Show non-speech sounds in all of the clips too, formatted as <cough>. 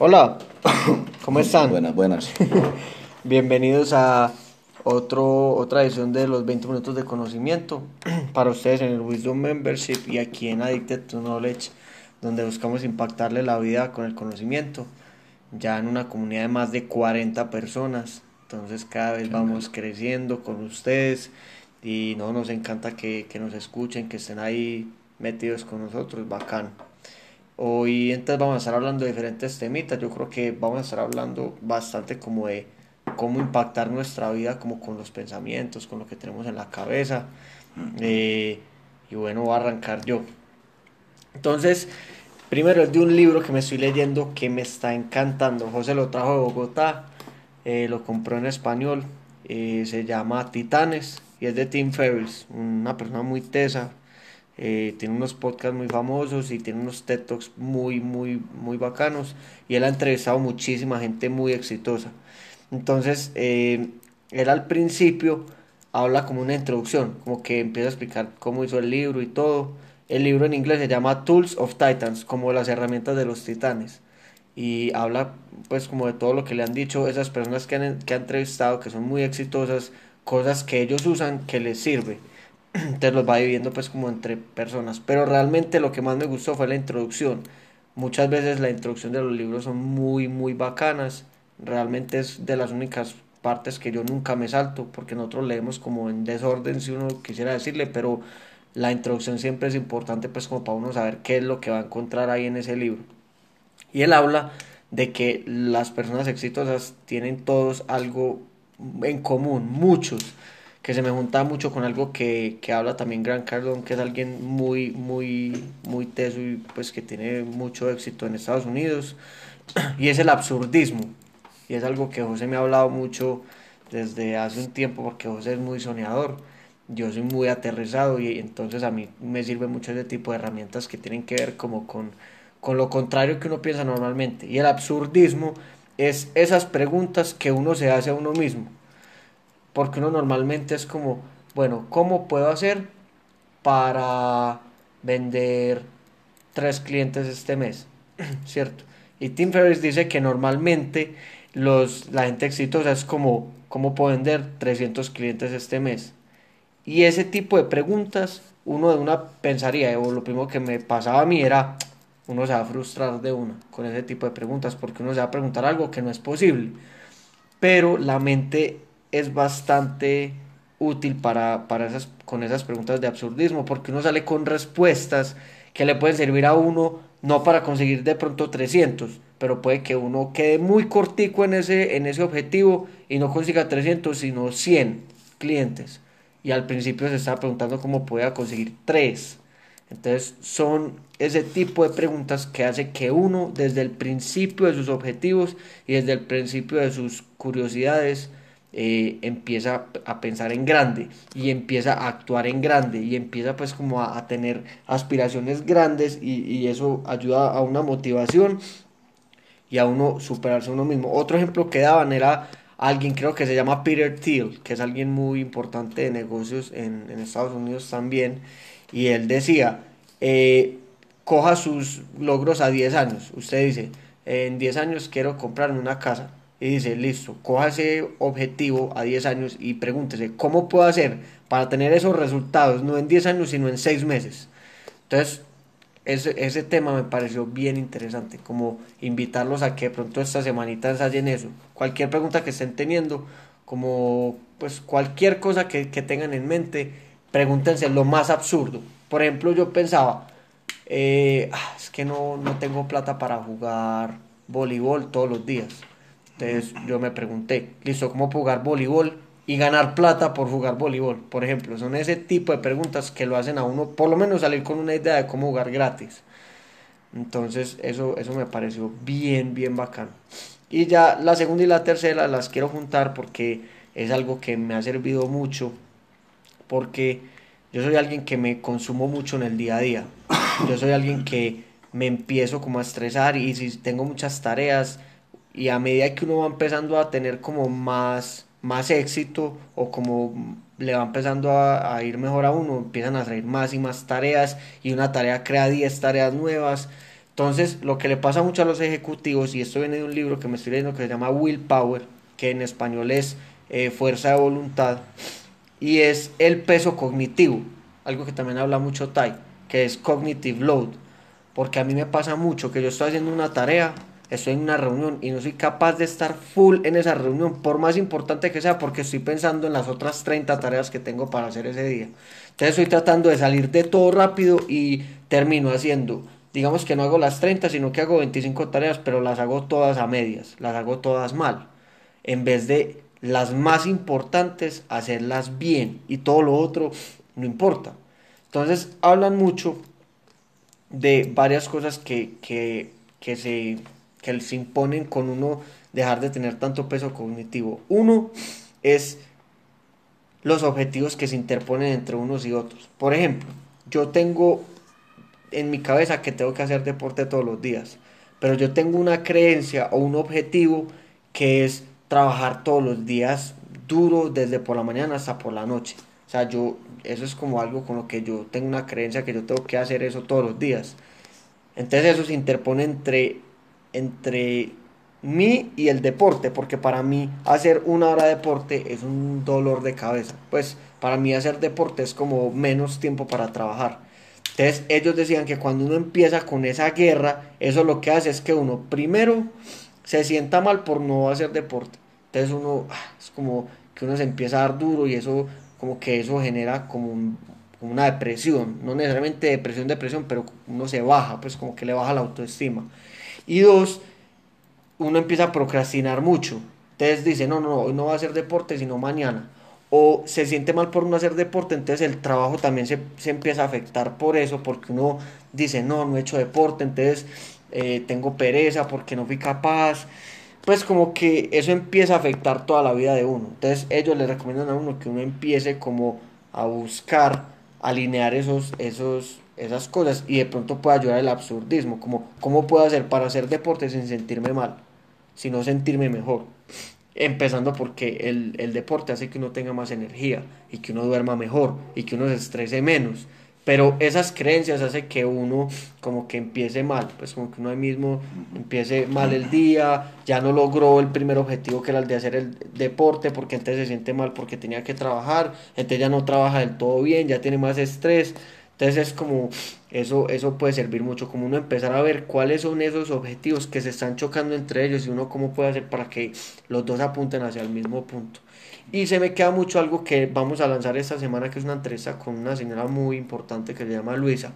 Hola, <coughs> ¿cómo están? Buenas, buenas. <laughs> Bienvenidos a otro, otra edición de los 20 minutos de conocimiento <clears throat> para ustedes en el Wisdom Membership y aquí en Addicted to Knowledge, donde buscamos impactarle la vida con el conocimiento, ya en una comunidad de más de 40 personas. Entonces cada vez vamos creciendo con ustedes y no nos encanta que, que nos escuchen, que estén ahí metidos con nosotros, bacán. Hoy entonces vamos a estar hablando de diferentes temitas. Yo creo que vamos a estar hablando bastante como de cómo impactar nuestra vida, como con los pensamientos, con lo que tenemos en la cabeza. Eh, y bueno, voy a arrancar yo. Entonces, primero es de un libro que me estoy leyendo que me está encantando. José lo trajo de Bogotá, eh, lo compró en español. Eh, se llama Titanes y es de Tim Ferriss, una persona muy tesa, eh, tiene unos podcasts muy famosos y tiene unos TED Talks muy, muy, muy bacanos. Y él ha entrevistado muchísima gente muy exitosa. Entonces, eh, él al principio habla como una introducción, como que empieza a explicar cómo hizo el libro y todo. El libro en inglés se llama Tools of Titans, como las herramientas de los titanes. Y habla pues como de todo lo que le han dicho esas personas que han, que han entrevistado, que son muy exitosas, cosas que ellos usan que les sirve. <clears throat> Entonces los va dividiendo pues como entre personas. Pero realmente lo que más me gustó fue la introducción. Muchas veces la introducción de los libros son muy, muy bacanas. Realmente es de las únicas partes que yo nunca me salto, porque nosotros leemos como en desorden, si uno quisiera decirle, pero la introducción siempre es importante pues como para uno saber qué es lo que va a encontrar ahí en ese libro. Y él habla de que las personas exitosas tienen todos algo en común, muchos que se me junta mucho con algo que, que habla también Gran Cardone, que es alguien muy, muy, muy teso y pues que tiene mucho éxito en Estados Unidos, y es el absurdismo. Y es algo que José me ha hablado mucho desde hace un tiempo, porque José es muy soñador, yo soy muy aterrizado y entonces a mí me sirve mucho ese tipo de herramientas que tienen que ver como con, con lo contrario que uno piensa normalmente. Y el absurdismo es esas preguntas que uno se hace a uno mismo porque uno normalmente es como, bueno, ¿cómo puedo hacer para vender tres clientes este mes? <clears throat> ¿Cierto? Y Tim Ferriss dice que normalmente los, la gente exitosa es como, ¿cómo puedo vender 300 clientes este mes? Y ese tipo de preguntas, uno de una pensaría, o lo primero que me pasaba a mí era, <tsk> uno se va a frustrar de una con ese tipo de preguntas, porque uno se va a preguntar algo que no es posible. Pero la mente es bastante útil para, para esas, con esas preguntas de absurdismo, porque uno sale con respuestas que le pueden servir a uno, no para conseguir de pronto 300, pero puede que uno quede muy cortico en ese, en ese objetivo y no consiga 300, sino 100 clientes. Y al principio se estaba preguntando cómo pueda conseguir 3. Entonces son ese tipo de preguntas que hace que uno desde el principio de sus objetivos y desde el principio de sus curiosidades eh, empieza a pensar en grande y empieza a actuar en grande y empieza pues como a, tener aspiraciones grandes y, eso ayuda a una motivación y a uno superarse a uno mismo. Otro ejemplo que daban era alguien creo que se llama Peter Thiel, que es alguien muy importante de negocios en, en Estados Unidos también y él decía, eh, coja sus logros a 10 años, usted dice, en 10 años quiero comprarme una casa y dice, listo, coja ese objetivo a 10 años y pregúntese, ¿cómo puedo hacer para tener esos resultados, no en 10 años, sino en 6 meses? Entonces, ese, ese tema me pareció bien interesante, como invitarlos a que de pronto esta semanita ensayen eso. Cualquier pregunta que estén teniendo, como pues cualquier cosa que, que tengan en mente, pregúntense lo más absurdo. Por ejemplo, yo pensaba, eh, ah, es que no, no tengo plata para jugar voleibol todos los días entonces yo me pregunté, listo, ¿cómo jugar voleibol y ganar plata por jugar voleibol? Por ejemplo, son ese tipo de preguntas que lo hacen a uno, por lo menos salir con una idea de cómo jugar gratis. Entonces eso, eso me pareció bien, bien bacano. Y ya la segunda y la tercera las quiero juntar porque es algo que me ha servido mucho, porque yo soy alguien que me consumo mucho en el día a día. Yo soy alguien que me empiezo como a estresar y si tengo muchas tareas, y a medida que uno va empezando a tener como más, más éxito o como le va empezando a, ir mejor a uno, empiezan a salir más y más tareas y una tarea crea 10 tareas nuevas. Entonces, lo que le pasa mucho a los ejecutivos, y esto viene de un libro que me estoy leyendo que se llama Willpower, que en español es eh, Fuerza de Voluntad, y es el peso cognitivo, algo que también habla mucho Tai, que es cognitive load, porque a mí me pasa mucho que yo estoy haciendo una tarea, estoy en una reunión y no soy capaz de estar full en esa reunión, por más importante que sea, porque estoy pensando en las otras 30 tareas que tengo para hacer ese día. Entonces estoy tratando de salir de todo rápido y termino haciendo, digamos que no hago las 30, sino que hago 25 tareas, pero las hago todas a medias, las hago todas mal, en vez de las más importantes hacerlas bien y todo lo otro no importa. Entonces hablan mucho de varias cosas que, que, que se que se imponen con uno dejar de tener tanto peso cognitivo. Uno es los objetivos que se interponen entre unos y otros. Por ejemplo, yo tengo en mi cabeza que tengo que hacer deporte todos los días, pero yo tengo una creencia o un objetivo que es trabajar todos los días duro desde por la mañana hasta por la noche. O sea, yo eso es como algo con lo que yo tengo una creencia que yo tengo que hacer eso todos los días. Entonces eso se interpone entre entre mí y el deporte, porque para mí hacer una hora de deporte es un dolor de cabeza. Pues para mí hacer deporte es como menos tiempo para trabajar. Entonces ellos decían que cuando uno empieza con esa guerra, eso lo que hace es que uno primero se sienta mal por no hacer deporte. Entonces uno ah, es como que uno se empieza a dar duro y eso como que eso genera como, como una depresión, no necesariamente depresión, depresión, pero uno se baja, pues como que le baja la autoestima. Y dos, uno empieza a procrastinar mucho. Entonces dice, no, no, hoy no va a hacer deporte, sino mañana. O se siente mal por no hacer deporte, entonces el trabajo también se, empieza a afectar por eso, porque uno dice, no, no he hecho deporte, entonces eh, tengo pereza porque no fui capaz. Pues como que eso empieza a afectar toda la vida de uno. Entonces ellos le recomiendan a uno que uno empiece como a buscar alinear esos, esos, esas cosas y de pronto puede ayudar el absurdismo, como cómo puedo hacer para hacer deporte sin sentirme mal, sino sentirme mejor. Empezando porque el, el deporte hace que uno tenga más energía y que uno duerma mejor y que uno se estrese menos pero esas creencias hacen que uno como que empiece mal, pues como que uno mismo empiece mal el día, ya no logró el primer objetivo que era el de hacer el deporte, porque entonces se siente mal porque tenía que trabajar, entonces ya no trabaja del todo bien, ya tiene más estrés, entonces es como, eso, eso puede servir mucho, como uno empezar a ver cuáles son esos objetivos que se están chocando entre ellos y uno cómo puede hacer para que los dos apunten hacia el mismo punto. Y se me queda mucho algo que vamos a lanzar esta semana, que es una entrevista con una señora muy importante que se llama Luisa.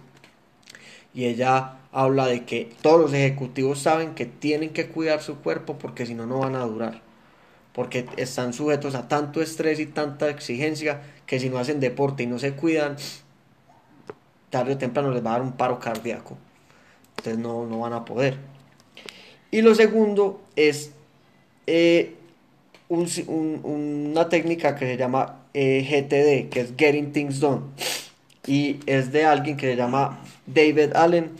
Y ella habla de que todos los ejecutivos saben que tienen que cuidar su cuerpo porque si no, no van a durar. Porque están sujetos a tanto estrés y tanta exigencia que si no hacen deporte y no se cuidan, tarde o temprano les va a dar un paro cardíaco. Entonces no, no van a poder. Y lo segundo es eh, una técnica que se llama eh, GTD, que es Getting Things Done. Y es de alguien que se llama David Allen.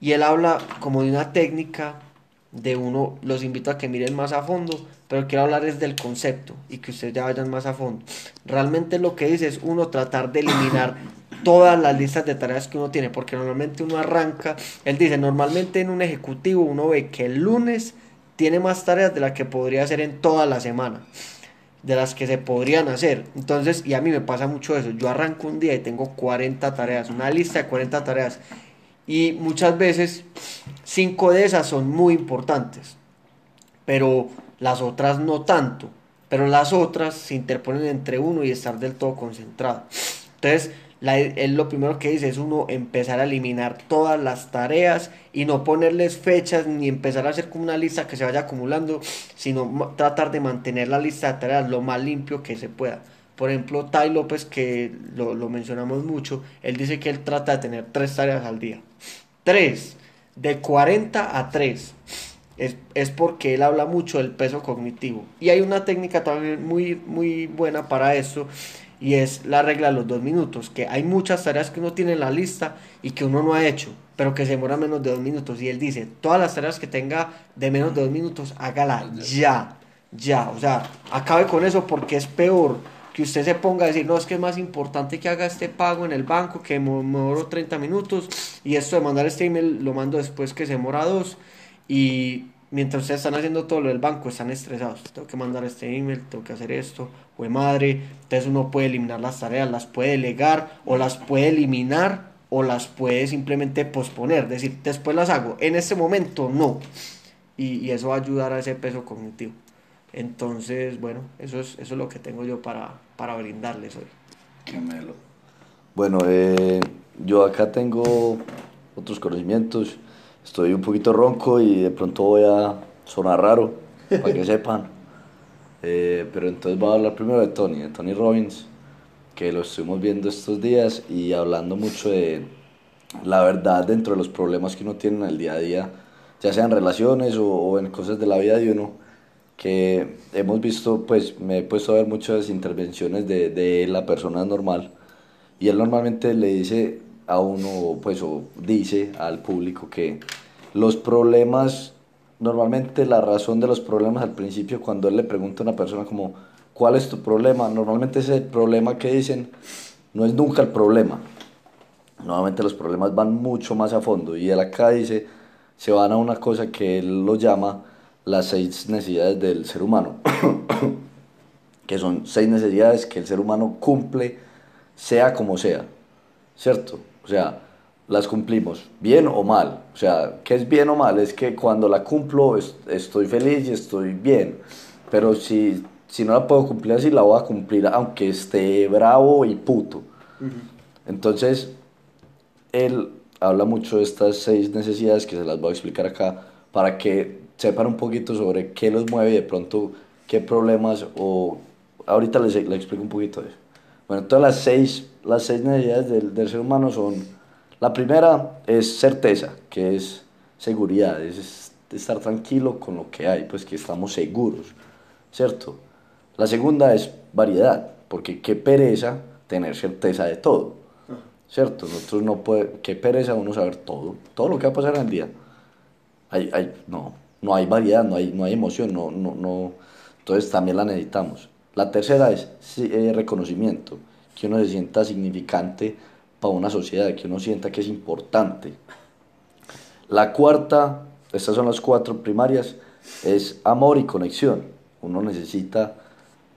Y él habla como de una técnica de uno, los invito a que miren más a fondo, pero quiero hablar es del concepto y que ustedes ya vayan más a fondo. Realmente lo que dice es uno tratar de eliminar <coughs> todas las listas de tareas que uno tiene, porque normalmente uno arranca, él dice, normalmente en un ejecutivo uno ve que el lunes tiene más tareas de las que podría hacer en toda la semana, de las que se podrían hacer. Entonces, y a mí me pasa mucho eso, yo arranco un día y tengo 40 tareas, una lista de 40 tareas, y muchas veces 5 de esas son muy importantes, pero las otras no tanto, pero las otras se interponen entre uno y estar del todo concentrado. Entonces, él lo primero que dice es uno empezar a eliminar todas las tareas y no ponerles fechas ni empezar a hacer como una lista que se vaya acumulando, sino tratar de mantener la lista de tareas lo más limpio que se pueda. Por ejemplo, Tai López, que lo, lo mencionamos mucho, él dice que él trata de tener tres tareas al día. Tres, de 40 a 3. Es, es, porque él habla mucho del peso cognitivo. Y hay una técnica también muy, muy buena para eso y es la regla de los dos minutos, que hay muchas tareas que uno tiene en la lista y que uno no ha hecho, pero que se demora menos de dos minutos. Y él dice, todas las tareas que tenga de menos de dos minutos, hágala ya, ya. O sea, acabe con eso porque es peor que usted se ponga a decir, no, es que es más importante que haga este pago en el banco, que me demoro 30 minutos, y esto de mandar este email lo mando después que se demora dos, y mientras ustedes están haciendo todo lo del banco, están estresados. Tengo que mandar este email, tengo que hacer esto, o madre. Entonces uno puede eliminar las tareas, las puede delegar, o las puede eliminar, o las puede simplemente posponer. Decir, después las hago. En este momento no. Y, y eso va a ayudar a ese peso cognitivo. Entonces, bueno, eso es, eso es lo que tengo yo para, para brindarles hoy. Qué melo. Bueno, eh, yo acá tengo otros conocimientos. Estoy un poquito ronco y de pronto voy a sonar raro, para que <laughs> sepan. Eh, pero entonces voy a hablar primero de Tony, de Tony Robbins, que lo estuvimos viendo estos días y hablando mucho de la verdad dentro de los problemas que uno tiene en el día a día, ya sean relaciones o, o en cosas de la vida de uno que hemos visto, pues me he puesto a ver muchas intervenciones de, de la persona normal y él normalmente le dice a uno, pues o dice al público que los problemas, normalmente la razón de los problemas al principio, cuando él le pregunta a una persona como, ¿cuál es tu problema? Normalmente ese problema que dicen no es nunca el problema. Normalmente los problemas van mucho más a fondo y él acá dice, se van a una cosa que él lo llama las seis necesidades del ser humano, <coughs> que son seis necesidades que el ser humano cumple sea como sea, ¿cierto? O sea, las cumplimos, bien o mal. O sea, ¿qué es bien o mal? Es que cuando la cumplo estoy feliz y estoy bien, pero si, si no la puedo cumplir así, la voy a cumplir aunque esté bravo y puto. Entonces, él habla mucho de estas seis necesidades que se las voy a explicar acá para que sepan un poquito sobre qué los mueve y de pronto qué problemas o ahorita les, les explico un poquito de eso. Bueno, todas las seis, las seis necesidades del, del, ser humano son, la primera es certeza, que es seguridad, es estar tranquilo con lo que hay, pues que estamos seguros, ¿cierto? La segunda es variedad, porque qué pereza tener certeza de todo, ¿cierto? Nosotros no podemos, qué pereza uno saber todo, todo lo que va a pasar en el día. Hay, hay, no, no hay variedad, no hay, no hay emoción, no, no, no, entonces también la necesitamos. La tercera es eh, reconocimiento, que uno se sienta significante para una sociedad, que uno sienta que es importante. La cuarta, estas son las cuatro primarias, es amor y conexión. Uno necesita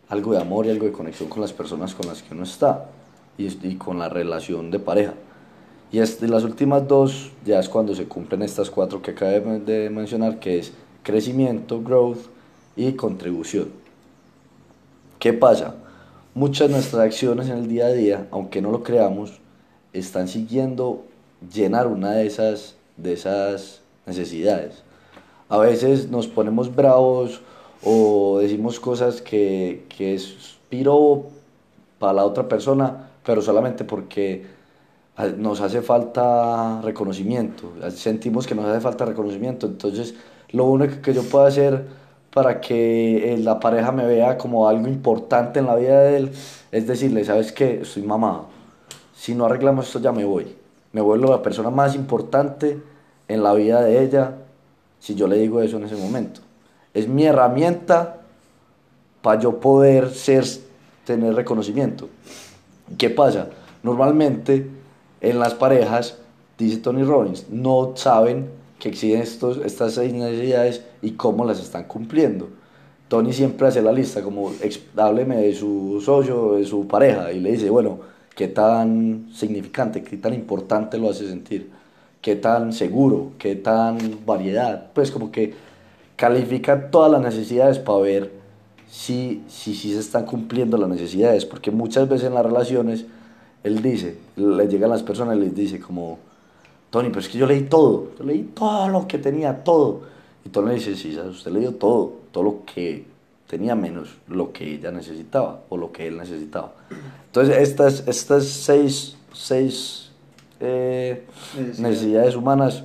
algo de amor y algo de conexión con las personas con las que uno está y, con la relación de pareja. Y este, las últimas dos ya es cuando se cumplen estas cuatro que acabé de mencionar, que es crecimiento, growth y contribución. ¿Qué pasa? Muchas de nuestras acciones en el día a día, aunque no lo creamos, están siguiendo llenar una de esas, de esas necesidades. A veces nos ponemos bravos o decimos cosas que, que es piro para la otra persona, pero solamente porque nos hace falta reconocimiento, sentimos que nos hace falta reconocimiento, entonces lo único que yo puedo hacer para que eh, la pareja me vea como algo importante en la vida de él es decirle, ¿sabes qué? Estoy mamado, si no arreglamos esto ya me voy, me vuelvo la persona más importante en la vida de ella si yo le digo eso en ese momento. Es mi herramienta para yo poder ser, tener reconocimiento. ¿Qué pasa? Normalmente en las parejas, dice Tony Robbins, no saben que existen estos, estas seis necesidades y cómo las están cumpliendo. Tony siempre hace la lista, como hábleme de su socio, de su pareja, y le dice, bueno, qué tan significante, qué tan importante lo hace sentir, qué tan seguro, qué tan variedad, pues como que califica todas las necesidades para ver si, si, si se están cumpliendo las necesidades, porque muchas veces en las relaciones él dice, le llegan las personas y les dice como, Tony, pero es que yo leí todo, yo leí todo lo que tenía, todo. Y Tony le dice, sí, usted leyó todo, todo lo que tenía menos lo que ella necesitaba o lo que él necesitaba. Entonces, estas, estas seis, seis eh, necesidades humanas,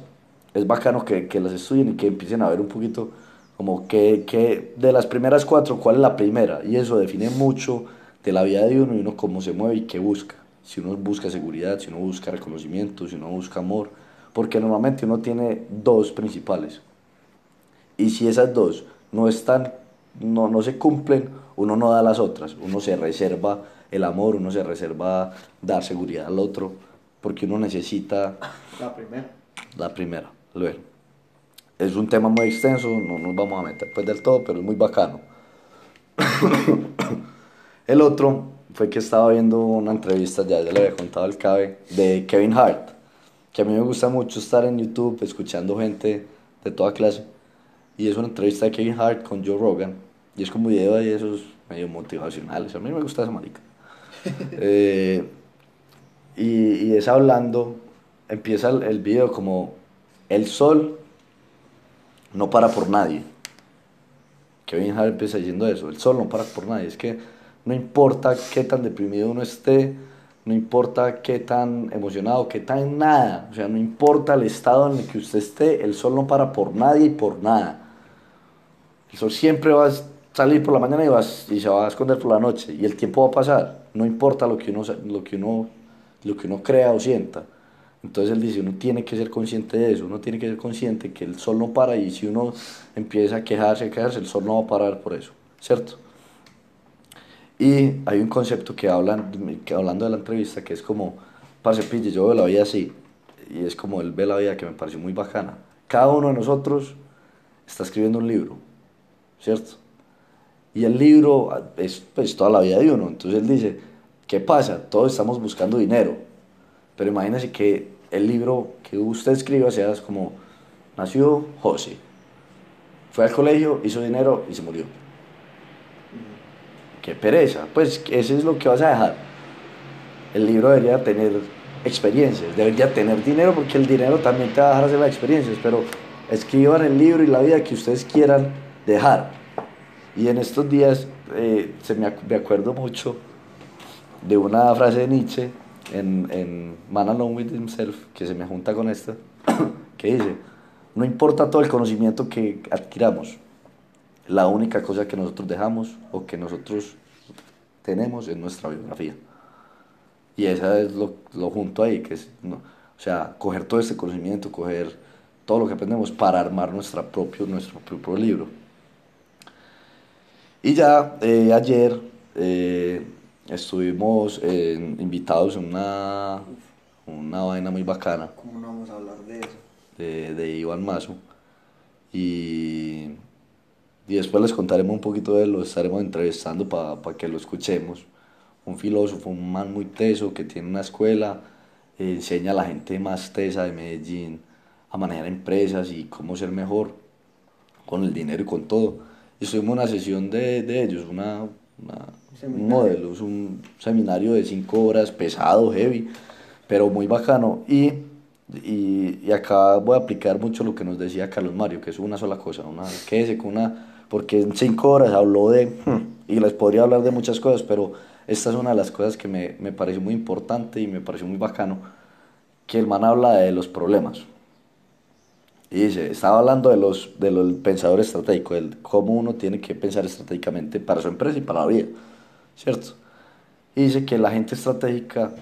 es bacano que, que, las estudien y que empiecen a ver un poquito como que, que de las primeras cuatro, cuál es la primera. Y eso define mucho de la vida de uno y uno cómo se mueve y qué busca si uno busca seguridad, si uno busca reconocimiento, si uno busca amor, porque normalmente uno tiene dos principales. Y si esas dos no están no, no se cumplen, uno no da las otras, uno se reserva el amor, uno se reserva dar seguridad al otro, porque uno necesita La primera. la primera. Luego, es un tema muy extenso, no nos vamos a meter pues del todo, pero es muy bacano. <coughs> el otro fue que estaba viendo una entrevista, ya, ya le había contado al Cabe, de Kevin Hart, que a mí me gusta mucho estar en YouTube escuchando gente de toda clase. Y es una entrevista de Kevin Hart con Joe Rogan. Y es como video de esos medio motivacionales. A mí me gusta esa marica. <laughs> Eh, y, y es hablando, empieza el, el video como el sol no para por nadie. Kevin Hart empieza diciendo eso, el sol no para por nadie. Es que no importa qué tan deprimido uno esté, no importa qué tan emocionado, qué tan nada, o sea, no importa el estado en el que usted esté, el sol no para por nadie y por nada. El sol siempre va a salir por la mañana y, va, y se va a esconder por la noche y el tiempo va a pasar, no importa lo que uno, lo que uno, lo que uno crea o sienta. Entonces él dice, uno tiene que ser consciente de eso, uno tiene que ser consciente que el sol no para y si uno empieza a quejarse, a quejarse, el sol no va a parar por eso, ¿cierto? Y hay un concepto que hablan, que hablando de la entrevista, que es como, parce pille, yo veo la vida así, y es como él ve la vida que me pareció muy bacana. Cada uno de nosotros está escribiendo un libro, ¿cierto? Y el libro es pues toda la vida de uno, entonces él dice, ¿qué pasa? Todos estamos buscando dinero, pero imagínese que el libro que usted escriba sea como, nació José, fue al colegio, hizo dinero y se murió qué pereza. Pues eso es lo que vas a dejar. El libro debería tener experiencias, debería tener dinero porque el dinero también te va a dejar hacer las experiencias, pero escriban el libro y la vida que ustedes quieran dejar. Y en estos días eh, se me, me, acuerdo mucho de una frase de Nietzsche en, en Man Alone with Himself, que se me junta con esta, <coughs> que dice, no importa todo el conocimiento que adquiramos, la única cosa que nosotros dejamos o que nosotros tenemos es nuestra biografía. Y esa es lo, lo junto ahí, que es, ¿no? o sea, coger todo este conocimiento, coger todo lo que aprendemos para armar nuestra propio, nuestro propio libro. Y ya eh, ayer eh, estuvimos eh, invitados en una, una vaina muy bacana. ¿Cómo no vamos a hablar de eso? De, de Iván Mazo. Y y después les contaremos un poquito de él, lo estaremos entrevistando para pa que lo escuchemos. Un filósofo, un man muy teso que tiene una escuela, enseña a la gente más tesa de Medellín a manejar empresas y cómo ser mejor con el dinero y con todo. Estuvimos en una sesión de, de ellos, una, una un modelo, es un seminario de cinco horas, pesado, heavy, pero muy bacano. Y, y, y, acá voy a aplicar mucho lo que nos decía Carlos Mario, que es una sola cosa, una, quédese con una porque en cinco horas habló de, y les podría hablar de muchas cosas, pero esta es una de las cosas que me, me pareció muy importante y me pareció muy bacano, que el man habla de los problemas. Y dice, estaba hablando de los, de los pensador estratégico, de cómo uno tiene que pensar estratégicamente para su empresa y para la vida, ¿cierto? Y dice que la gente estratégica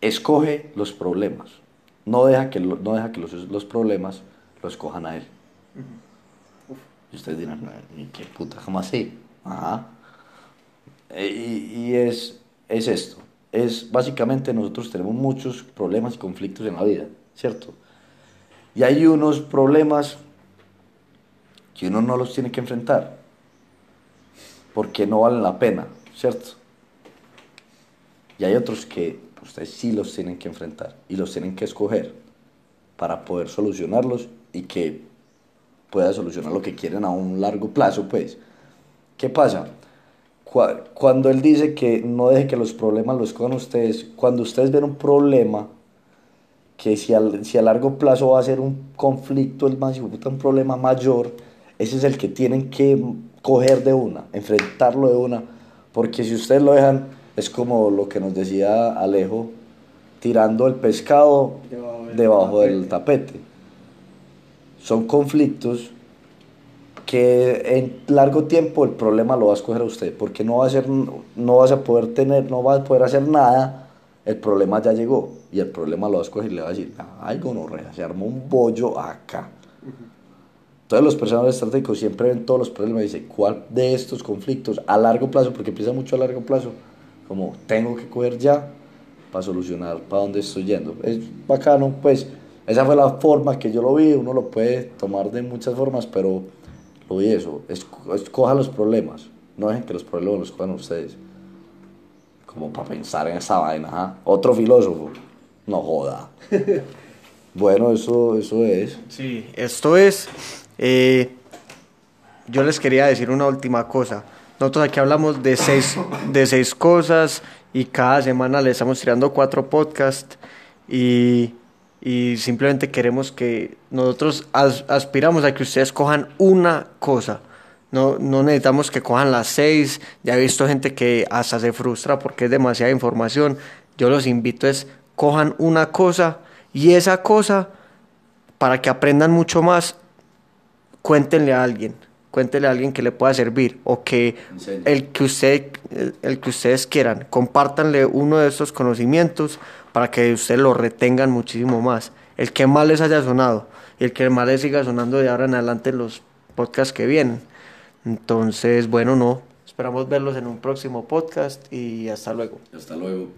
escoge los problemas, no deja que, lo, no deja que los, los problemas lo escojan a él. Uh -huh. Y ustedes dirán, ¿qué puta? ¿Cómo así? Ajá. Y, y es, es esto. Es básicamente nosotros tenemos muchos problemas y conflictos en la vida, ¿cierto? Y hay unos problemas que uno no los tiene que enfrentar porque no valen la pena, ¿cierto? Y hay otros que ustedes sí los tienen que enfrentar y los tienen que escoger para poder solucionarlos y que pueda solucionar lo que quieren a un largo plazo, pues. ¿Qué pasa? Cuando él dice que no deje que los problemas los cojan ustedes, cuando ustedes ven un problema, que si, al, si a largo plazo va a ser un conflicto, el más un problema mayor, ese es el que tienen que coger de una, enfrentarlo de una, porque si ustedes lo dejan, es como lo que nos decía Alejo, tirando el pescado debajo del, debajo tapete. del tapete son conflictos que en largo tiempo el problema lo va a escoger a usted, porque no va a ser, no vas a poder tener, no vas a poder hacer nada, el problema ya llegó y el problema lo va a escoger y le va a decir, ay gonorrea, se armó un bollo acá. Entonces los personajes estratégicos siempre ven todos los problemas y dicen, ¿cuál de estos conflictos a largo plazo, porque empieza mucho a largo plazo, como tengo que coger ya para solucionar para dónde estoy yendo? Es bacano, pues esa fue la forma que yo lo vi, uno lo puede tomar de muchas formas, pero lo vi eso, escoja los problemas, no dejen que los problemas los cojan ustedes. Como para pensar en esa vaina, Otro filósofo, no joda. <laughs> bueno, eso, eso es. Sí, esto es eh, yo les quería decir una última cosa. Nosotros aquí hablamos de seis, de seis cosas y cada semana les estamos tirando cuatro podcasts y, y simplemente queremos que nosotros aspiramos a que ustedes cojan una cosa. No, no necesitamos que cojan las seis. Ya he visto gente que hasta se frustra porque es demasiada información. Yo los invito es cojan una cosa y esa cosa para que aprendan mucho más cuéntenle a alguien, cuéntenle a alguien que le pueda servir o que el que, usted, el, que ustedes quieran, compártanle uno de estos conocimientos para que ustedes lo retengan muchísimo más. El que más les haya sonado y el que más les siga sonando de ahora en adelante en los podcasts que vienen. Entonces, bueno, no, esperamos verlos en un próximo podcast y hasta luego. Hasta luego.